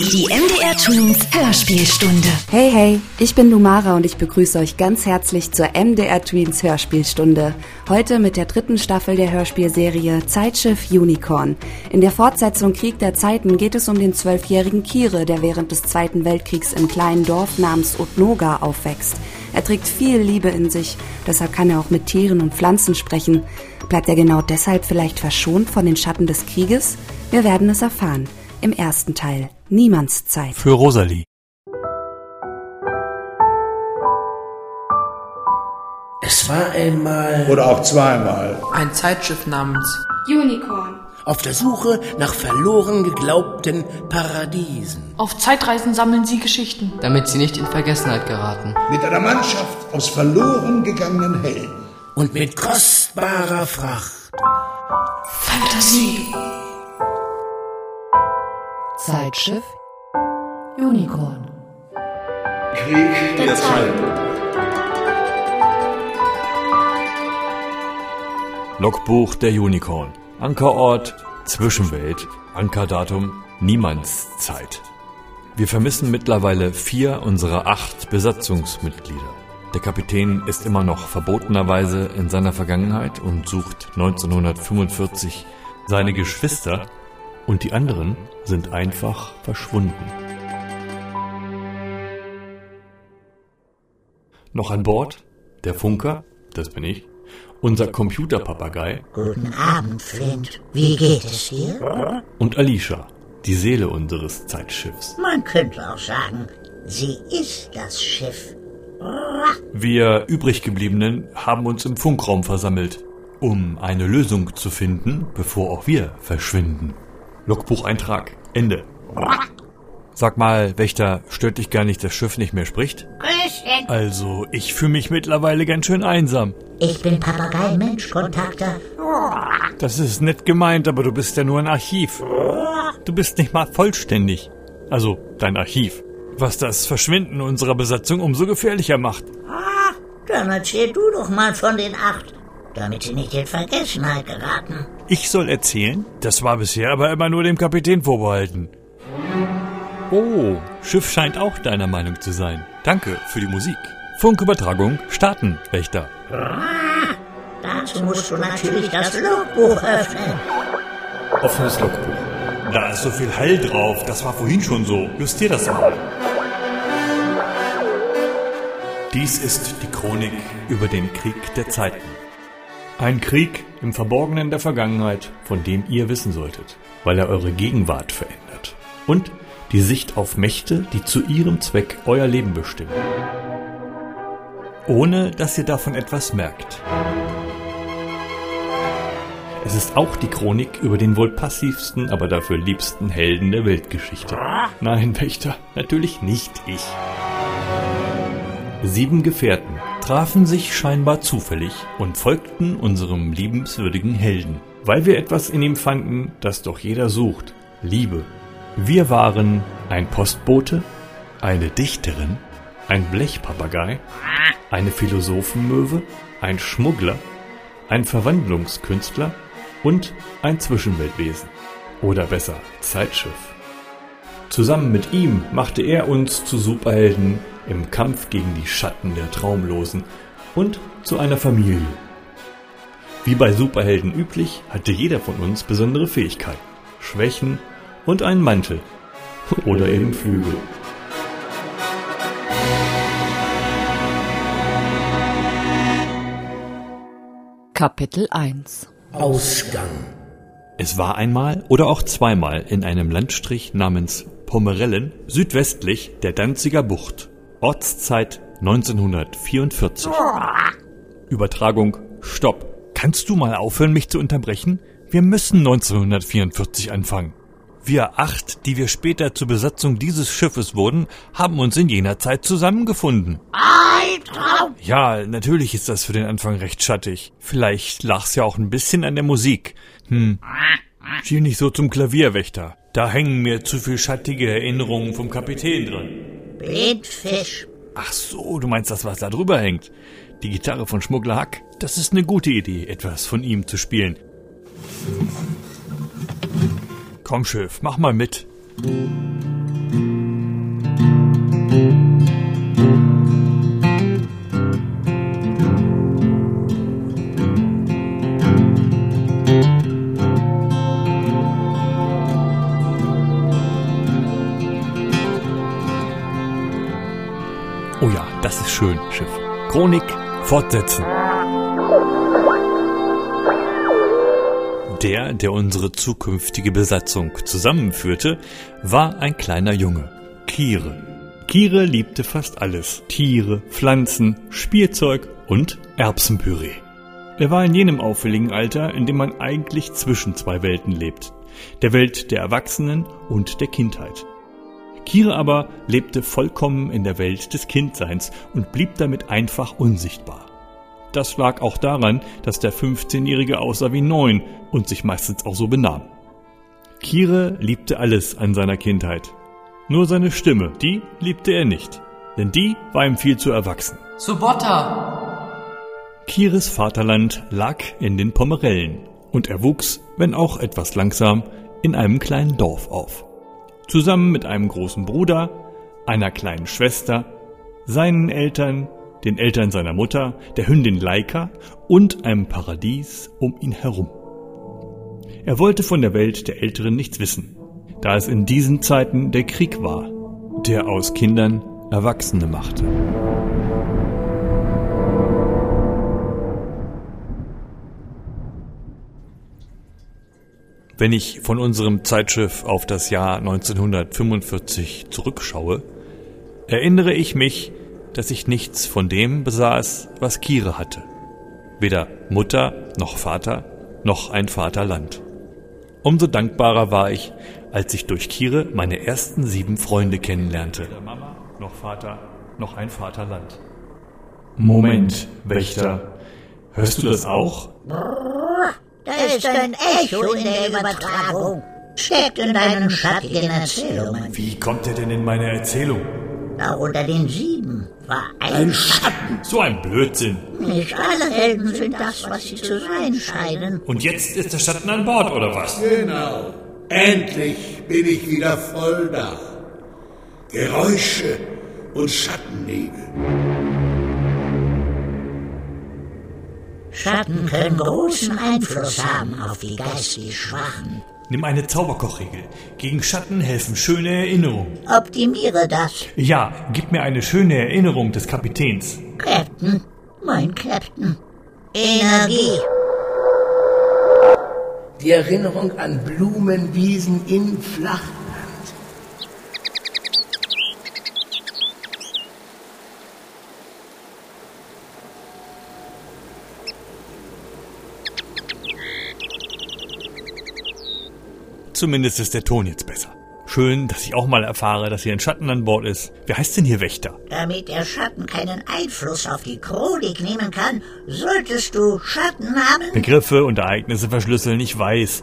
Die MDR Twins Hörspielstunde. Hey, hey, ich bin Lumara und ich begrüße euch ganz herzlich zur MDR Tweens Hörspielstunde. Heute mit der dritten Staffel der Hörspielserie Zeitschiff Unicorn. In der Fortsetzung Krieg der Zeiten geht es um den zwölfjährigen Kire, der während des Zweiten Weltkriegs im kleinen Dorf namens Utnoga aufwächst. Er trägt viel Liebe in sich, deshalb kann er auch mit Tieren und Pflanzen sprechen. Bleibt er genau deshalb vielleicht verschont von den Schatten des Krieges? Wir werden es erfahren. Im ersten Teil Niemandszeit. Für Rosalie. Es war einmal Oder auch zweimal. Ein Zeitschiff namens Unicorn. auf der Suche nach verloren geglaubten Paradiesen. Auf Zeitreisen sammeln sie Geschichten. damit sie nicht in Vergessenheit geraten. Mit einer Mannschaft aus verloren gegangenen Helden. Und mit kostbarer Fracht. Fantasie. Zeitschiff Unicorn. Krieg der Zeiten. Logbuch der Unicorn. Ankerort, Zwischenwelt, Ankerdatum, Niemandszeit. Wir vermissen mittlerweile vier unserer acht Besatzungsmitglieder. Der Kapitän ist immer noch verbotenerweise in seiner Vergangenheit und sucht 1945 seine Geschwister und die anderen sind einfach verschwunden. Noch an Bord der Funker, das bin ich, unser Computerpapagei Guten Abend, Flint. Wie geht es dir? und Alicia, die Seele unseres Zeitschiffs. Man könnte auch sagen, sie ist das Schiff. Wir übriggebliebenen haben uns im Funkraum versammelt, um eine Lösung zu finden, bevor auch wir verschwinden. Logbucheintrag, Ende. Sag mal, Wächter, stört dich gar nicht, das Schiff nicht mehr spricht? Grüßchen. Also, ich fühle mich mittlerweile ganz schön einsam. Ich bin Papagei-Mensch-Kontakter. Das ist nett gemeint, aber du bist ja nur ein Archiv. Du bist nicht mal vollständig. Also, dein Archiv. Was das Verschwinden unserer Besatzung umso gefährlicher macht. Dann erzähl du doch mal von den acht, damit sie nicht in Vergessenheit geraten. Ich soll erzählen? Das war bisher aber immer nur dem Kapitän vorbehalten. Oh, Schiff scheint auch deiner Meinung zu sein. Danke für die Musik. Funkübertragung starten, Wächter. Dazu musst du natürlich das Logbuch öffnen. Offenes Logbuch. Da ist so viel Hall drauf, das war vorhin schon so. Justier das mal. Dies ist die Chronik über den Krieg der Zeiten. Ein Krieg im Verborgenen der Vergangenheit, von dem ihr wissen solltet, weil er eure Gegenwart verändert. Und die Sicht auf Mächte, die zu ihrem Zweck euer Leben bestimmen. Ohne dass ihr davon etwas merkt. Es ist auch die Chronik über den wohl passivsten, aber dafür liebsten Helden der Weltgeschichte. Nein, Wächter, natürlich nicht ich. Sieben Gefährten trafen sich scheinbar zufällig und folgten unserem liebenswürdigen Helden, weil wir etwas in ihm fanden, das doch jeder sucht. Liebe. Wir waren ein Postbote, eine Dichterin, ein Blechpapagei, eine Philosophenmöwe, ein Schmuggler, ein Verwandlungskünstler und ein Zwischenweltwesen. Oder besser, Zeitschiff. Zusammen mit ihm machte er uns zu Superhelden im Kampf gegen die Schatten der Traumlosen und zu einer Familie. Wie bei Superhelden üblich, hatte jeder von uns besondere Fähigkeiten, Schwächen und einen Mantel. Oder eben Flügel. Kapitel 1 Ausgang. Es war einmal oder auch zweimal in einem Landstrich namens Pomerellen südwestlich der Danziger Bucht. Ortszeit 1944. Übertragung Stopp. Kannst du mal aufhören, mich zu unterbrechen? Wir müssen 1944 anfangen. Wir acht, die wir später zur Besatzung dieses Schiffes wurden, haben uns in jener Zeit zusammengefunden. Albtraum. Ja, natürlich ist das für den Anfang recht schattig. Vielleicht lag's ja auch ein bisschen an der Musik. Hm. Schiel nicht so zum Klavierwächter. Da hängen mir zu viel schattige Erinnerungen vom Kapitän dran. Blindfisch. Ach so, du meinst das, was da drüber hängt. Die Gitarre von Schmuggler Hack. Das ist eine gute Idee, etwas von ihm zu spielen. Komm, Schiff, mach mal mit. Chronik fortsetzen. Der, der unsere zukünftige Besatzung zusammenführte, war ein kleiner Junge, Kire. Kire liebte fast alles. Tiere, Pflanzen, Spielzeug und Erbsenpüree. Er war in jenem auffälligen Alter, in dem man eigentlich zwischen zwei Welten lebt. Der Welt der Erwachsenen und der Kindheit. Kire aber lebte vollkommen in der Welt des Kindseins und blieb damit einfach unsichtbar. Das lag auch daran, dass der 15-Jährige aussah wie neun und sich meistens auch so benahm. Kire liebte alles an seiner Kindheit. Nur seine Stimme, die liebte er nicht, denn die war ihm viel zu erwachsen. Subotta! Kires Vaterland lag in den Pomerellen und er wuchs, wenn auch etwas langsam, in einem kleinen Dorf auf. Zusammen mit einem großen Bruder, einer kleinen Schwester, seinen Eltern, den Eltern seiner Mutter, der Hündin Laika und einem Paradies um ihn herum. Er wollte von der Welt der Älteren nichts wissen, da es in diesen Zeiten der Krieg war, der aus Kindern Erwachsene machte. Wenn ich von unserem Zeitschiff auf das Jahr 1945 zurückschaue, erinnere ich mich, dass ich nichts von dem besaß, was Kire hatte. Weder Mutter noch Vater noch ein Vaterland. Umso dankbarer war ich, als ich durch Kire meine ersten sieben Freunde kennenlernte. Weder Mama noch Vater noch ein Vaterland. Moment, Wächter. Hörst du das auch? Da ist ein Echo in der Übertragung. Steckt in deinen schattigen Erzählungen. Wie kommt er denn in meine Erzählung? Da unter den sieben war ein, Ein Schatten. So ein Blödsinn. Nicht alle Helden sind das, was sie zu sein scheinen. Und jetzt ist der Schatten an Bord, oder was? Genau. Endlich bin ich wieder voll da. Geräusche und Schattennebel. Schatten können großen Einfluss haben auf die geistig Schwachen. Nimm eine Zauberkochregel. Gegen Schatten helfen schöne Erinnerungen. Optimiere das, Ja, gib mir eine schöne Erinnerung des Kapitäns. Captain. Mein Captain. Energie. Die Erinnerung an Blumenwiesen in Flachland. Zumindest ist der Ton jetzt besser. Schön, dass ich auch mal erfahre, dass hier ein Schatten an Bord ist. Wer heißt denn hier Wächter? Damit der Schatten keinen Einfluss auf die Chronik nehmen kann, solltest du Schatten haben. Begriffe und Ereignisse verschlüsseln, ich weiß.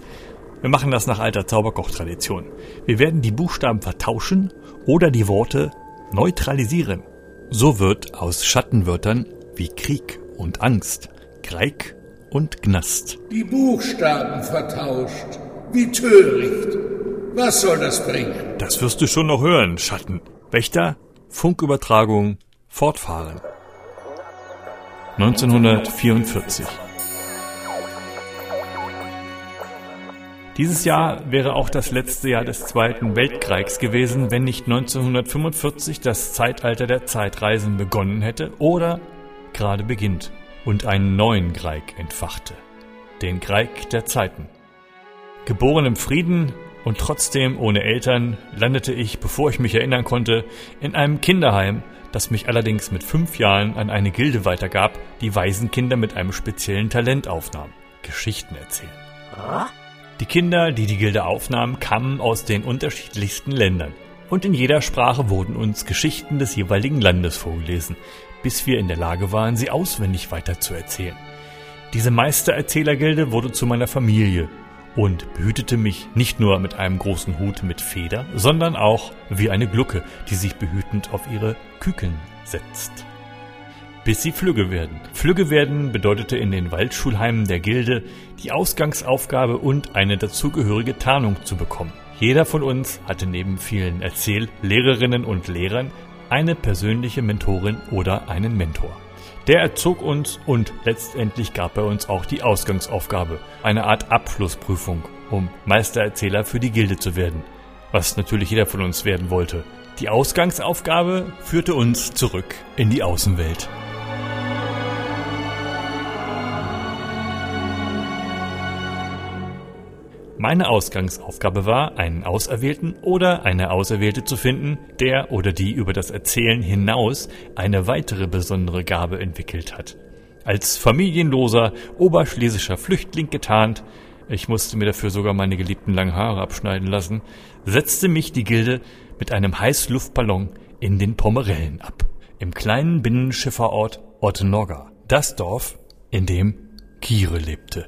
Wir machen das nach alter Zauberkochtradition. Wir werden die Buchstaben vertauschen oder die Worte neutralisieren. So wird aus Schattenwörtern wie Krieg und Angst, Greik und Gnast. Die Buchstaben vertauscht. Wie töricht. Was soll das bringen? Das wirst du schon noch hören, Schatten. Wächter, Funkübertragung, fortfahren. 1944. Dieses Jahr wäre auch das letzte Jahr des Zweiten Weltkriegs gewesen, wenn nicht 1945 das Zeitalter der Zeitreisen begonnen hätte oder gerade beginnt und einen neuen Krieg entfachte. Den Krieg der Zeiten. Geboren im Frieden und trotzdem ohne Eltern landete ich, bevor ich mich erinnern konnte, in einem Kinderheim, das mich allerdings mit fünf Jahren an eine Gilde weitergab, die Waisenkinder mit einem speziellen Talent aufnahm. Geschichten erzählen. Die Kinder, die die Gilde aufnahmen, kamen aus den unterschiedlichsten Ländern. Und in jeder Sprache wurden uns Geschichten des jeweiligen Landes vorgelesen, bis wir in der Lage waren, sie auswendig weiterzuerzählen. Diese Meistererzählergilde wurde zu meiner Familie und behütete mich nicht nur mit einem großen Hut mit Feder, sondern auch wie eine Glucke, die sich behütend auf ihre Küken setzt. Bis sie Flügge werden. Flügge werden bedeutete in den Waldschulheimen der Gilde die Ausgangsaufgabe und eine dazugehörige Tarnung zu bekommen. Jeder von uns hatte neben vielen Erzähllehrerinnen und Lehrern eine persönliche Mentorin oder einen Mentor. Der erzog uns und letztendlich gab er uns auch die Ausgangsaufgabe, eine Art Abschlussprüfung, um Meistererzähler für die Gilde zu werden, was natürlich jeder von uns werden wollte. Die Ausgangsaufgabe führte uns zurück in die Außenwelt. Meine Ausgangsaufgabe war, einen Auserwählten oder eine Auserwählte zu finden, der oder die über das Erzählen hinaus eine weitere besondere Gabe entwickelt hat. Als familienloser oberschlesischer Flüchtling getarnt, ich musste mir dafür sogar meine geliebten langen Haare abschneiden lassen, setzte mich die Gilde mit einem Heißluftballon in den Pomerellen ab. Im kleinen Binnenschifferort Ottenorga. Das Dorf, in dem Kire lebte.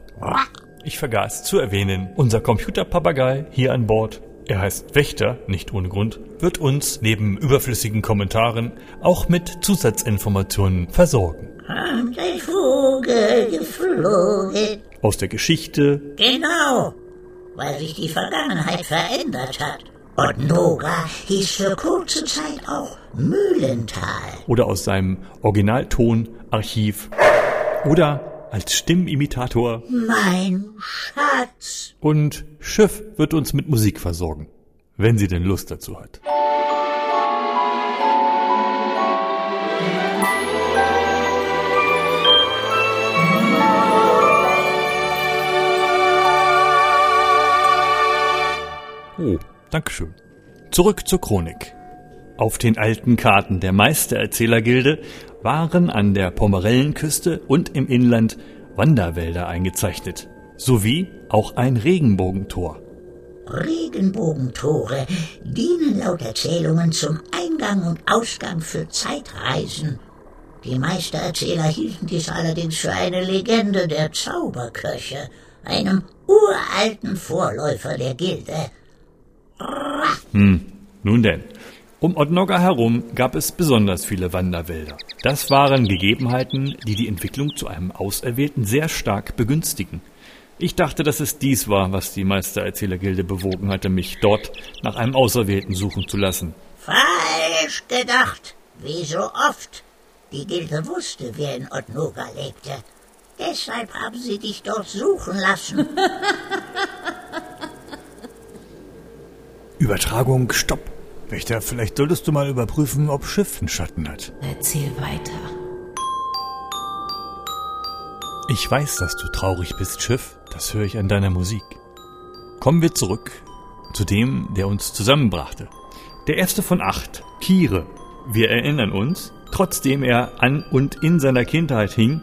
Ich vergaß zu erwähnen, unser Computerpapagei hier an Bord, er heißt Wächter, nicht ohne Grund, wird uns neben überflüssigen Kommentaren auch mit Zusatzinformationen versorgen. Kommt ein Vogel geflogen. Aus der Geschichte. Genau, weil sich die Vergangenheit verändert hat. Und Noga hieß für kurze Zeit auch Mühlental. Oder aus seinem Originalton, Archiv. Oder als Stimmimitator. Mein Schatz. Und Schiff wird uns mit Musik versorgen, wenn sie denn Lust dazu hat. Oh, Dankeschön. Zurück zur Chronik. Auf den alten Karten der Meistererzählergilde waren an der Pomerellenküste und im Inland Wanderwälder eingezeichnet, sowie auch ein Regenbogentor. Regenbogentore dienen laut Erzählungen zum Eingang und Ausgang für Zeitreisen. Die Meistererzähler hielten dies allerdings für eine Legende der Zauberköche, einem uralten Vorläufer der Gilde. Hm, nun denn. Um Ottnogger herum gab es besonders viele Wanderwälder. Das waren Gegebenheiten, die die Entwicklung zu einem Auserwählten sehr stark begünstigen. Ich dachte, dass es dies war, was die Meistererzählergilde bewogen hatte, mich dort nach einem Auserwählten suchen zu lassen. Falsch gedacht, wie so oft. Die Gilde wusste, wer in Ottnoga lebte. Deshalb haben sie dich dort suchen lassen. Übertragung, stopp. Wächter, vielleicht solltest du mal überprüfen, ob Schiff einen Schatten hat. Erzähl weiter. Ich weiß, dass du traurig bist, Schiff. Das höre ich an deiner Musik. Kommen wir zurück zu dem, der uns zusammenbrachte. Der erste von acht, Kire. Wir erinnern uns, trotzdem er an und in seiner Kindheit hing,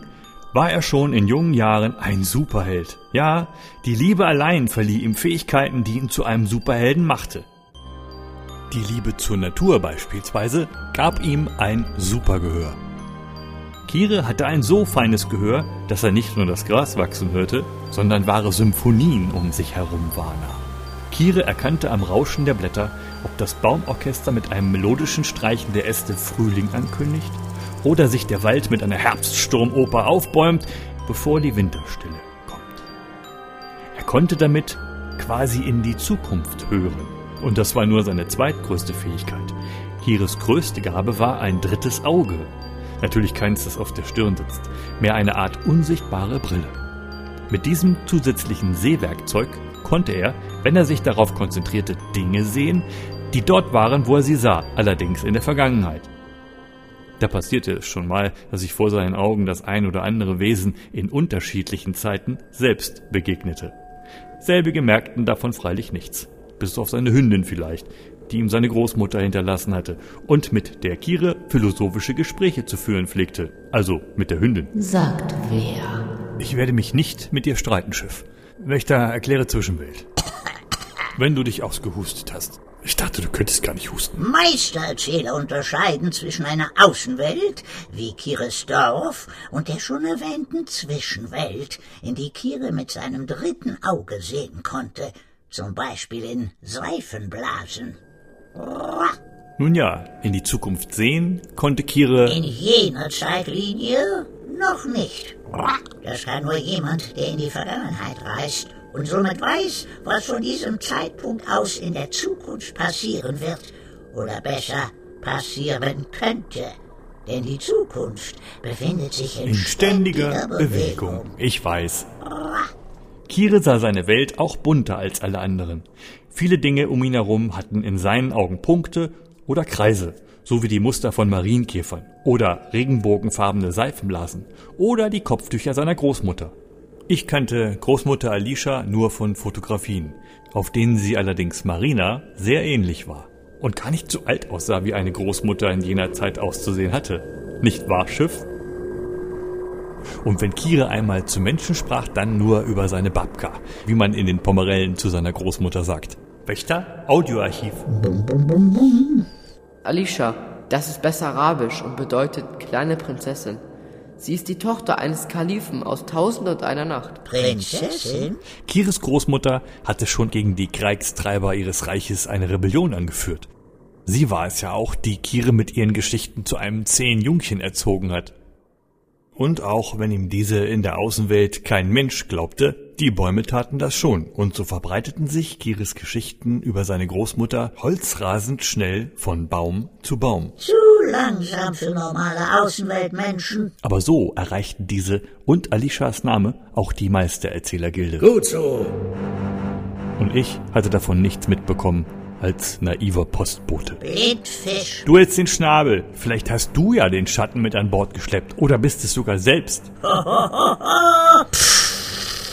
war er schon in jungen Jahren ein Superheld. Ja, die Liebe allein verlieh ihm Fähigkeiten, die ihn zu einem Superhelden machte. Die Liebe zur Natur beispielsweise gab ihm ein Supergehör. Kire hatte ein so feines Gehör, dass er nicht nur das Gras wachsen hörte, sondern wahre Symphonien um sich herum wahrnahm. Kire erkannte am Rauschen der Blätter, ob das Baumorchester mit einem melodischen Streichen der Äste Frühling ankündigt oder sich der Wald mit einer Herbststurmoper aufbäumt, bevor die Winterstille kommt. Er konnte damit quasi in die Zukunft hören. Und das war nur seine zweitgrößte Fähigkeit. Kires größte Gabe war ein drittes Auge. Natürlich keins, das auf der Stirn sitzt, mehr eine Art unsichtbare Brille. Mit diesem zusätzlichen Sehwerkzeug konnte er, wenn er sich darauf konzentrierte, Dinge sehen, die dort waren, wo er sie sah, allerdings in der Vergangenheit. Da passierte es schon mal, dass sich vor seinen Augen das ein oder andere Wesen in unterschiedlichen Zeiten selbst begegnete. Selbige merkten davon freilich nichts, bis auf seine Hündin vielleicht, die ihm seine Großmutter hinterlassen hatte und mit der Kire philosophische Gespräche zu führen pflegte, also mit der Hündin. Sagt wer? Ich werde mich nicht mit dir streiten, Schiff. Wächter, erkläre Zwischenwelt. Wenn du dich ausgehustet hast. Ich dachte, du könntest gar nicht husten. Meistererzähler unterscheiden zwischen einer Außenwelt, wie Kires Dorf, und der schon erwähnten Zwischenwelt, in die Kire mit seinem dritten Auge sehen konnte, zum Beispiel in Seifenblasen. Nun ja, in die Zukunft sehen konnte Kire. In jener Zeitlinie noch nicht. Das kann nur jemand, der in die Vergangenheit reist und somit weiß, was von diesem Zeitpunkt aus in der Zukunft passieren wird oder besser passieren könnte. Denn die Zukunft befindet sich in, in ständiger, Bewegung. Bewegung. Ich weiß. Kire sah seine Welt auch bunter als alle anderen. Viele Dinge um ihn herum hatten in seinen Augen Punkte oder Kreise, so wie die Muster von Marienkäfern oder regenbogenfarbene Seifenblasen oder die Kopftücher seiner Großmutter. Ich kannte Großmutter Alicia nur von Fotografien, auf denen sie allerdings Marina sehr ähnlich war und gar nicht so alt aussah, wie eine Großmutter in jener Zeit auszusehen hatte. Nicht wahr, Schiff? Und wenn Kire einmal zu Menschen sprach, dann nur über seine Babka, wie man in den Pomerellen zu seiner Großmutter sagt. Wächter, Audioarchiv. Alicia, das ist Bessarabisch und bedeutet kleine Prinzessin. Sie ist die Tochter eines Kalifen aus Tausend und einer Nacht. Prinzessin? Kires Großmutter hatte schon gegen die Kriegstreiber ihres Reiches eine Rebellion angeführt. Sie war es ja auch, die Kire mit ihren Geschichten zu einem zehn Jungchen erzogen hat. Und auch wenn ihm diese in der Außenwelt kein Mensch glaubte, die Bäume taten das schon, und so verbreiteten sich Kiris Geschichten über seine Großmutter holzrasend schnell von Baum zu Baum. Zu langsam für normale Außenweltmenschen. Aber so erreichten diese und Alishas Name auch die Meistererzählergilde. Gut so. Und ich hatte davon nichts mitbekommen als naiver Postbote. Blindfisch. Du hältst den Schnabel. Vielleicht hast du ja den Schatten mit an Bord geschleppt. Oder bist es sogar selbst.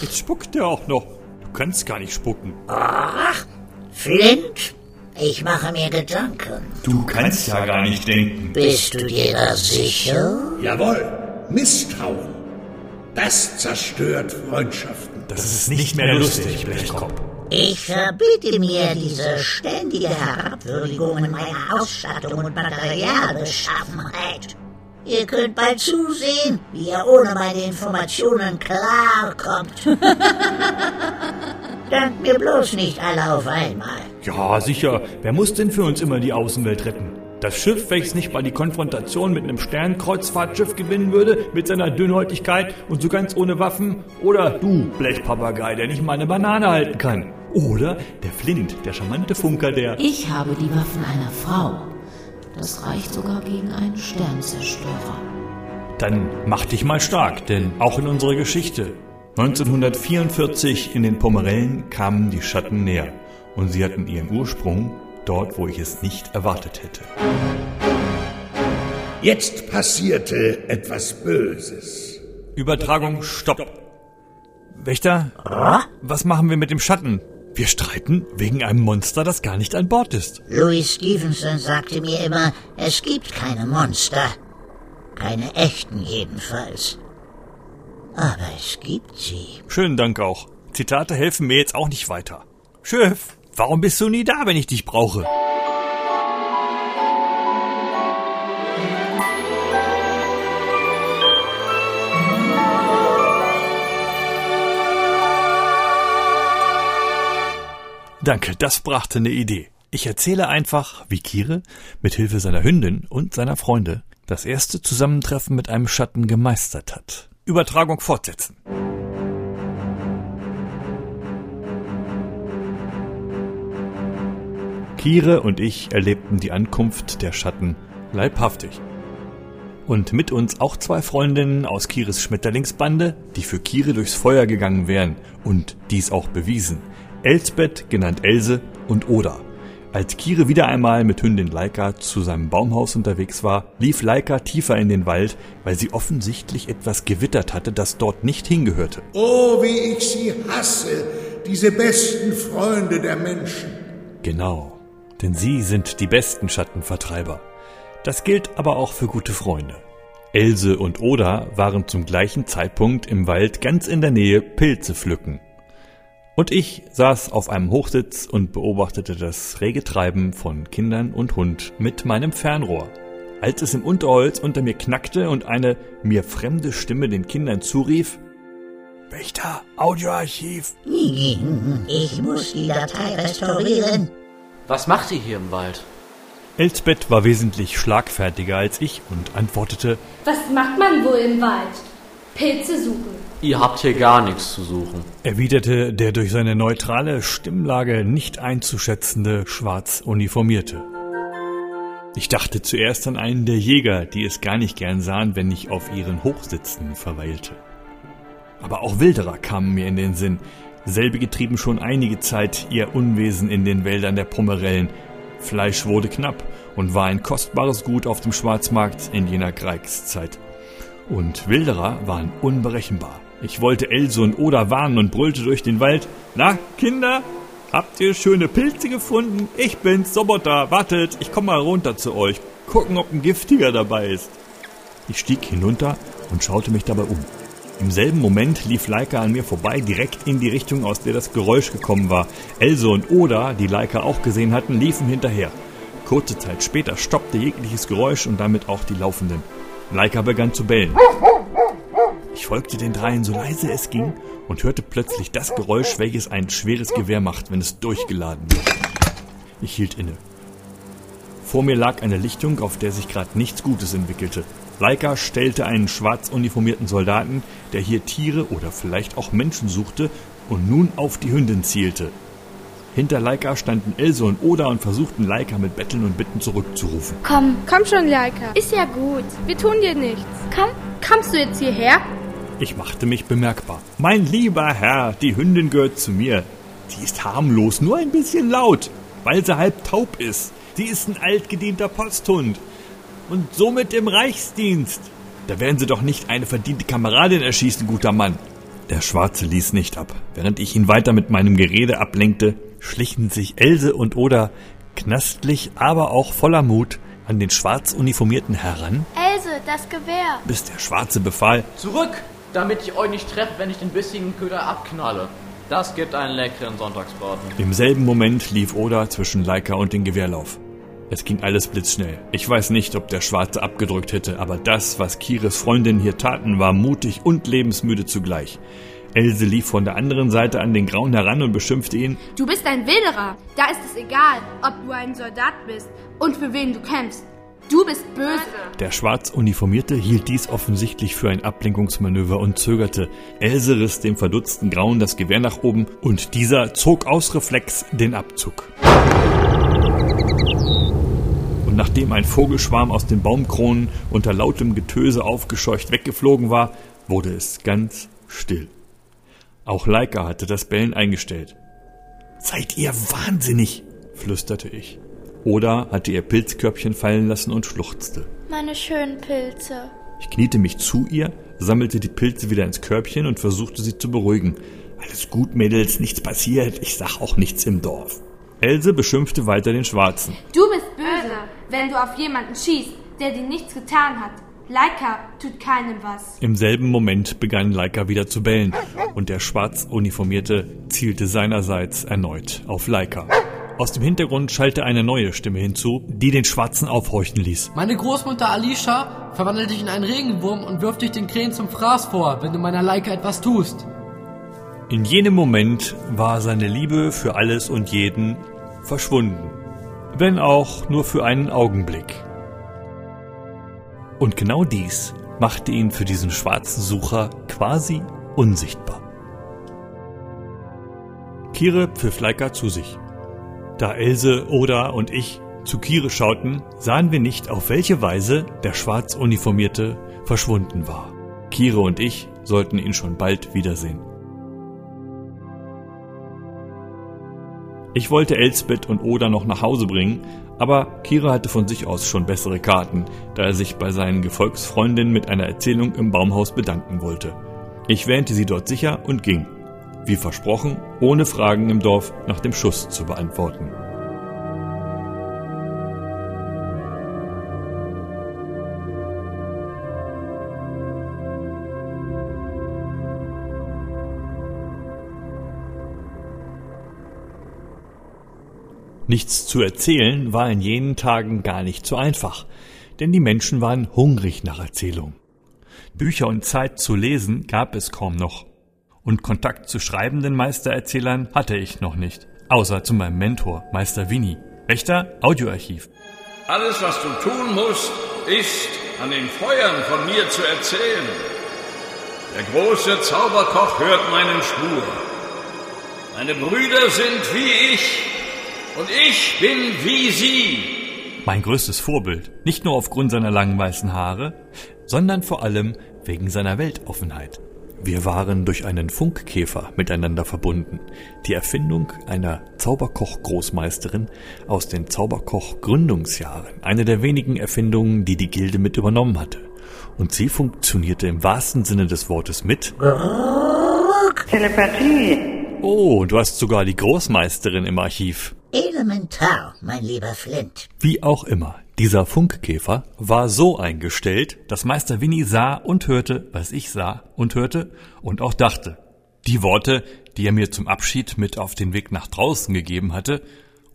Jetzt spuckt er auch noch. Du kannst gar nicht spucken. Ach, Flint, ich mache mir Gedanken. Du kannst ja gar nicht denken. Bist du dir da sicher? Jawohl. Misstrauen. Das zerstört Freundschaften. Das ist nicht mehr lustig, Blechkopf. Ich verbiete mir diese ständige Herabwürdigung meiner Ausstattung und Materialbeschaffenheit. Ihr könnt bald zusehen, wie ihr ohne meine Informationen klarkommt. Dankt mir bloß nicht alle auf einmal. Ja, sicher. Wer muss denn für uns immer die Außenwelt retten? Das Schiff, welches nicht mal die Konfrontation mit einem Sternkreuzfahrtschiff gewinnen würde, mit seiner Dünnhäutigkeit und so ganz ohne Waffen? Oder du, Blechpapagei, der nicht mal eine Banane halten kann? Oder der Flint, der charmante Funker, der... Ich habe die Waffen einer Frau. Das reicht sogar gegen einen Sternzerstörer. Dann mach dich mal stark, denn auch in unserer Geschichte 1944 in den Pomerellen kamen die Schatten näher und sie hatten ihren Ursprung dort, wo ich es nicht erwartet hätte. Jetzt passierte etwas Böses. Übertragung stopp. Wächter, was machen wir mit dem Schatten? Wir streiten wegen einem Monster, das gar nicht an Bord ist. Louis Stevenson sagte mir immer, es gibt keine Monster. Keine echten jedenfalls. Aber es gibt sie. Schönen Dank auch. Zitate helfen mir jetzt auch nicht weiter. Schiff, warum bist du nie da, wenn ich dich brauche? Danke, das brachte eine Idee. Ich erzähle einfach, wie Kire mit Hilfe seiner Hündin und seiner Freunde das erste Zusammentreffen mit einem Schatten gemeistert hat. Übertragung fortsetzen. Kire und ich erlebten die Ankunft der Schatten leibhaftig. Und mit uns auch zwei Freundinnen aus Kires Schmetterlingsbande, die für Kire durchs Feuer gegangen wären und dies auch bewiesen. Elsbeth, genannt Else, und Oda. Als Kire wieder einmal mit Hündin Laika zu seinem Baumhaus unterwegs war, lief Laika tiefer in den Wald, weil sie offensichtlich etwas gewittert hatte, das dort nicht hingehörte. Oh, wie ich sie hasse, diese besten Freunde der Menschen. Genau, denn sie sind die besten Schattenvertreiber. Das gilt aber auch für gute Freunde. Else und Oda waren zum gleichen Zeitpunkt im Wald ganz in der Nähe Pilze pflücken. Und ich saß auf einem Hochsitz und beobachtete das rege Treiben von Kindern und Hund mit meinem Fernrohr. Als es im Unterholz unter mir knackte und eine mir fremde Stimme den Kindern zurief, Wächter, Audioarchiv. Ich muss die Datei restaurieren. Was macht ihr hier im Wald? Elsbeth war wesentlich schlagfertiger als ich und antwortete, Was macht man wohl im Wald? Pilze suchen. Ihr habt hier gar nichts zu suchen. erwiderte der durch seine neutrale Stimmlage nicht einzuschätzende Schwarz uniformierte. Ich dachte zuerst an einen der Jäger, die es gar nicht gern sahen, wenn ich auf ihren Hochsitzen verweilte. Aber auch Wilderer kamen mir in den Sinn. Selbige trieben schon einige Zeit ihr Unwesen in den Wäldern der Pomerellen. Fleisch wurde knapp und war ein kostbares Gut auf dem Schwarzmarkt in jener Kreikszeit. Und Wilderer waren unberechenbar. Ich wollte Else und Oda warnen und brüllte durch den Wald. Na, Kinder, habt ihr schöne Pilze gefunden? Ich bin's, Soboter. Wartet, ich komm mal runter zu euch. Gucken, ob ein Giftiger dabei ist. Ich stieg hinunter und schaute mich dabei um. Im selben Moment lief Leica an mir vorbei, direkt in die Richtung, aus der das Geräusch gekommen war. Else und Oda, die Leica auch gesehen hatten, liefen hinterher. Kurze Zeit später stoppte jegliches Geräusch und damit auch die Laufenden. Leica begann zu bellen. Ich folgte den dreien so leise es ging und hörte plötzlich das Geräusch, welches ein schweres Gewehr macht, wenn es durchgeladen wird. Ich hielt inne. Vor mir lag eine Lichtung, auf der sich gerade nichts Gutes entwickelte. Leica stellte einen schwarz uniformierten Soldaten, der hier Tiere oder vielleicht auch Menschen suchte und nun auf die Hündin zielte. Hinter Leica standen Else und Oda und versuchten Leica mit Betteln und Bitten zurückzurufen. Komm, Komm schon, Leica. Ist ja gut. Wir tun dir nichts. komm, kommst du jetzt hierher? Ich machte mich bemerkbar. Mein lieber Herr, die Hündin gehört zu mir. Sie ist harmlos, nur ein bisschen laut, weil sie halb taub ist. Sie ist ein altgedienter Posthund und somit im Reichsdienst. Da werden Sie doch nicht eine verdiente Kameradin erschießen, guter Mann. Der Schwarze ließ nicht ab. Während ich ihn weiter mit meinem Gerede ablenkte, schlichen sich Else und Oda knastlich, aber auch voller Mut an den schwarz uniformierten heran, Else, das Gewehr. bis der Schwarze befahl, Zurück, damit ich euch nicht treffe, wenn ich den bissigen Köder abknalle. Das gibt einen leckeren Sonntagsbraten. Im selben Moment lief Oda zwischen Leica und den Gewehrlauf. Es ging alles blitzschnell. Ich weiß nicht, ob der Schwarze abgedrückt hätte, aber das, was Kires Freundin hier taten, war mutig und lebensmüde zugleich. Else lief von der anderen Seite an den Grauen heran und beschimpfte ihn. Du bist ein Wilderer. Da ist es egal, ob du ein Soldat bist und für wen du kämpfst. Du bist böse. Der Schwarzuniformierte hielt dies offensichtlich für ein Ablenkungsmanöver und zögerte. Else riss dem verdutzten Grauen das Gewehr nach oben und dieser zog aus Reflex den Abzug. Und nachdem ein Vogelschwarm aus den Baumkronen unter lautem Getöse aufgescheucht weggeflogen war, wurde es ganz still. Auch Leica hatte das Bellen eingestellt. Seid ihr wahnsinnig? flüsterte ich. Oda hatte ihr Pilzkörbchen fallen lassen und schluchzte. Meine schönen Pilze. Ich kniete mich zu ihr, sammelte die Pilze wieder ins Körbchen und versuchte sie zu beruhigen. Alles gut, Mädels, nichts passiert. Ich sag auch nichts im Dorf. Else beschimpfte weiter den Schwarzen. Du bist böse, wenn du auf jemanden schießt, der dir nichts getan hat. Leica tut keinem was. Im selben Moment begann Leica wieder zu bellen und der schwarz uniformierte zielte seinerseits erneut auf Leica. Aus dem Hintergrund schallte eine neue Stimme hinzu, die den Schwarzen aufhorchen ließ. Meine Großmutter Alicia verwandelt dich in einen Regenwurm und wirft dich den Krähen zum Fraß vor, wenn du meiner Leica etwas tust. In jenem Moment war seine Liebe für alles und jeden verschwunden, wenn auch nur für einen Augenblick. Und genau dies machte ihn für diesen schwarzen Sucher quasi unsichtbar. Kire pfiff Leica zu sich. Da Else, Oda und ich zu Kire schauten, sahen wir nicht, auf welche Weise der schwarz uniformierte verschwunden war. Kire und ich sollten ihn schon bald wiedersehen. Ich wollte Elsbeth und Oda noch nach Hause bringen, aber Kira hatte von sich aus schon bessere Karten, da er sich bei seinen Gefolgsfreundinnen mit einer Erzählung im Baumhaus bedanken wollte. Ich wähnte sie dort sicher und ging, wie versprochen, ohne Fragen im Dorf nach dem Schuss zu beantworten. Nichts zu erzählen war in jenen Tagen gar nicht so einfach, denn die Menschen waren hungrig nach Erzählung. Bücher und Zeit zu lesen gab es kaum noch. Und Kontakt zu schreibenden Meistererzählern hatte ich noch nicht, außer zu meinem Mentor, Meister Winnie. Wächter, Audioarchiv. Alles, was du tun musst, ist, an den Feuern von mir zu erzählen. Der große Zauberkoch hört meinen Schwur. Meine Brüder sind wie ich und ich bin wie sie. Mein größtes Vorbild, nicht nur aufgrund seiner langen weißen Haare, sondern vor allem wegen seiner Weltoffenheit. Wir waren durch einen Funkkäfer miteinander verbunden, die Erfindung einer Zauberkoch-Großmeisterin aus den Zauberkoch-Gründungsjahren, eine der wenigen Erfindungen, die die Gilde mit übernommen hatte. Und sie funktionierte im wahrsten Sinne des Wortes mit Telepathie. Oh, du hast sogar die Großmeisterin im Archiv. Elementar, mein lieber Flint. Wie auch immer, dieser Funkkäfer war so eingestellt, dass Meister Winnie sah und hörte, was ich sah und hörte und auch dachte. Die Worte, die er mir zum Abschied mit auf den Weg nach draußen gegeben hatte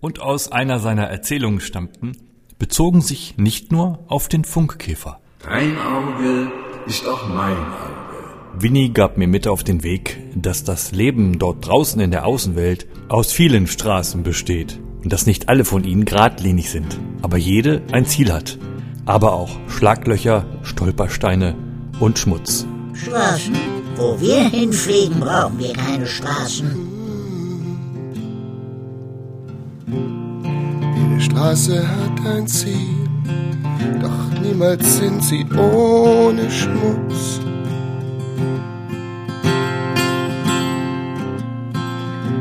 und aus einer seiner Erzählungen stammten, bezogen sich nicht nur auf den Funkkäfer. Dein Auge ist auch mein Auge. Winnie gab mir mit auf den Weg, dass das Leben dort draußen in der Außenwelt aus vielen Straßen besteht und dass nicht alle von ihnen geradlinig sind, aber jede ein Ziel hat. Aber auch Schlaglöcher, Stolpersteine und Schmutz. Straßen? Wo wir hinfliegen, brauchen wir keine Straßen. Jede Straße hat ein Ziel, doch niemals sind sie ohne Schmutz.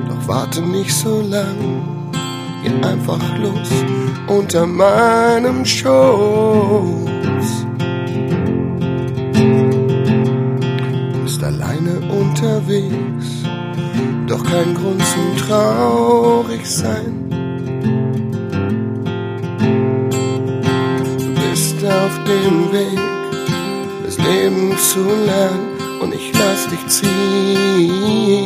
Doch warte nicht so lang, geh einfach los unter meinem Schoß. Bist alleine unterwegs, doch kein Grund zum traurig sein. Du bist auf dem Weg, das Leben zu lernen und ich lass dich ziehen.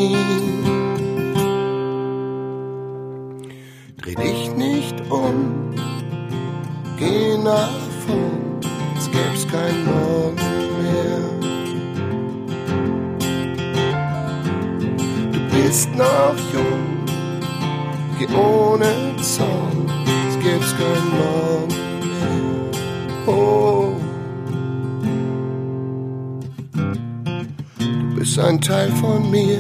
Um, geh nach vorn, es gäb's kein Morgen mehr. Du bist noch jung, geh ohne Zorn, es gäb's kein Morgen mehr. Oh. Du bist ein Teil von mir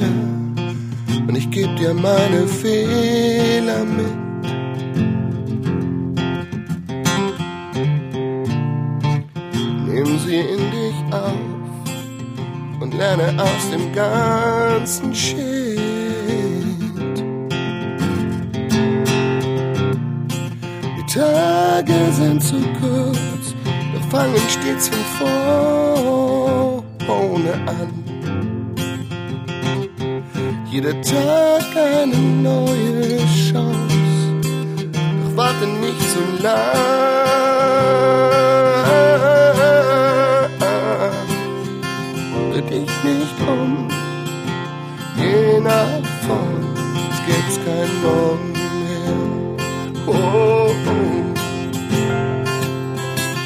und ich geb dir meine Fehler mit. Lerne aus dem ganzen Shit. Die Tage sind zu kurz, doch fangen stets von vorne an. Jeder Tag eine neue Chance, doch warte nicht zu lang. Nach vorn, es gibt's kein Morgen mehr. Oh, oh.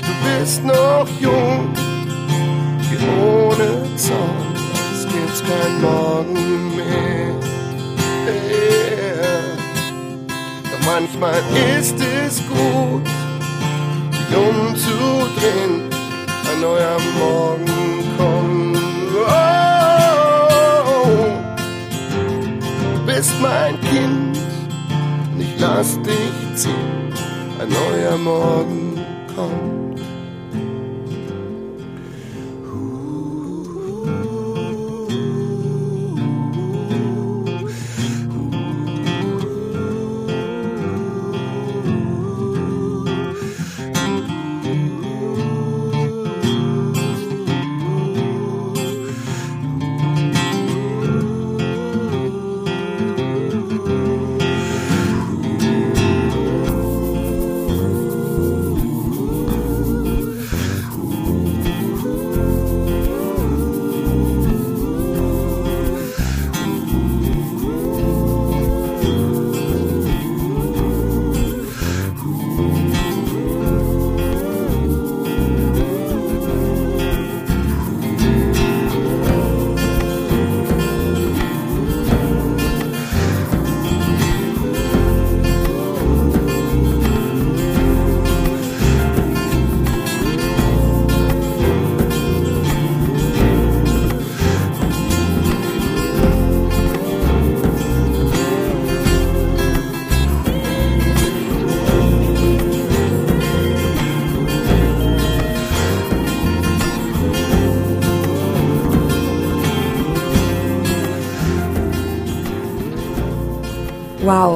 Du bist noch jung, geh ohne Zorn, es gibt's kein Morgen mehr. Doch manchmal ist es gut, dich umzudrehen, ein neuer Morgen bist mein Kind, und ich lass dich ziehen, ein neuer Morgen kommt.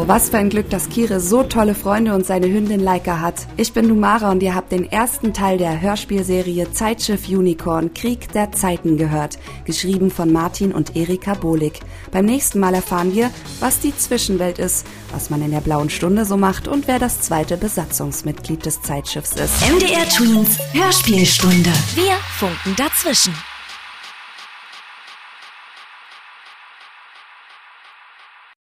Was für ein Glück, dass Kire so tolle Freunde und seine Hündin Laika hat. Ich bin Numara und ihr habt den ersten Teil der Hörspielserie Zeitschiff Unicorn Krieg der Zeiten gehört, geschrieben von Martin und Erika Bohlig. Beim nächsten Mal erfahren wir, was die Zwischenwelt ist, was man in der blauen Stunde so macht und wer das zweite Besatzungsmitglied des Zeitschiffs ist. MDR Tweens Hörspielstunde. Wir funken dazwischen.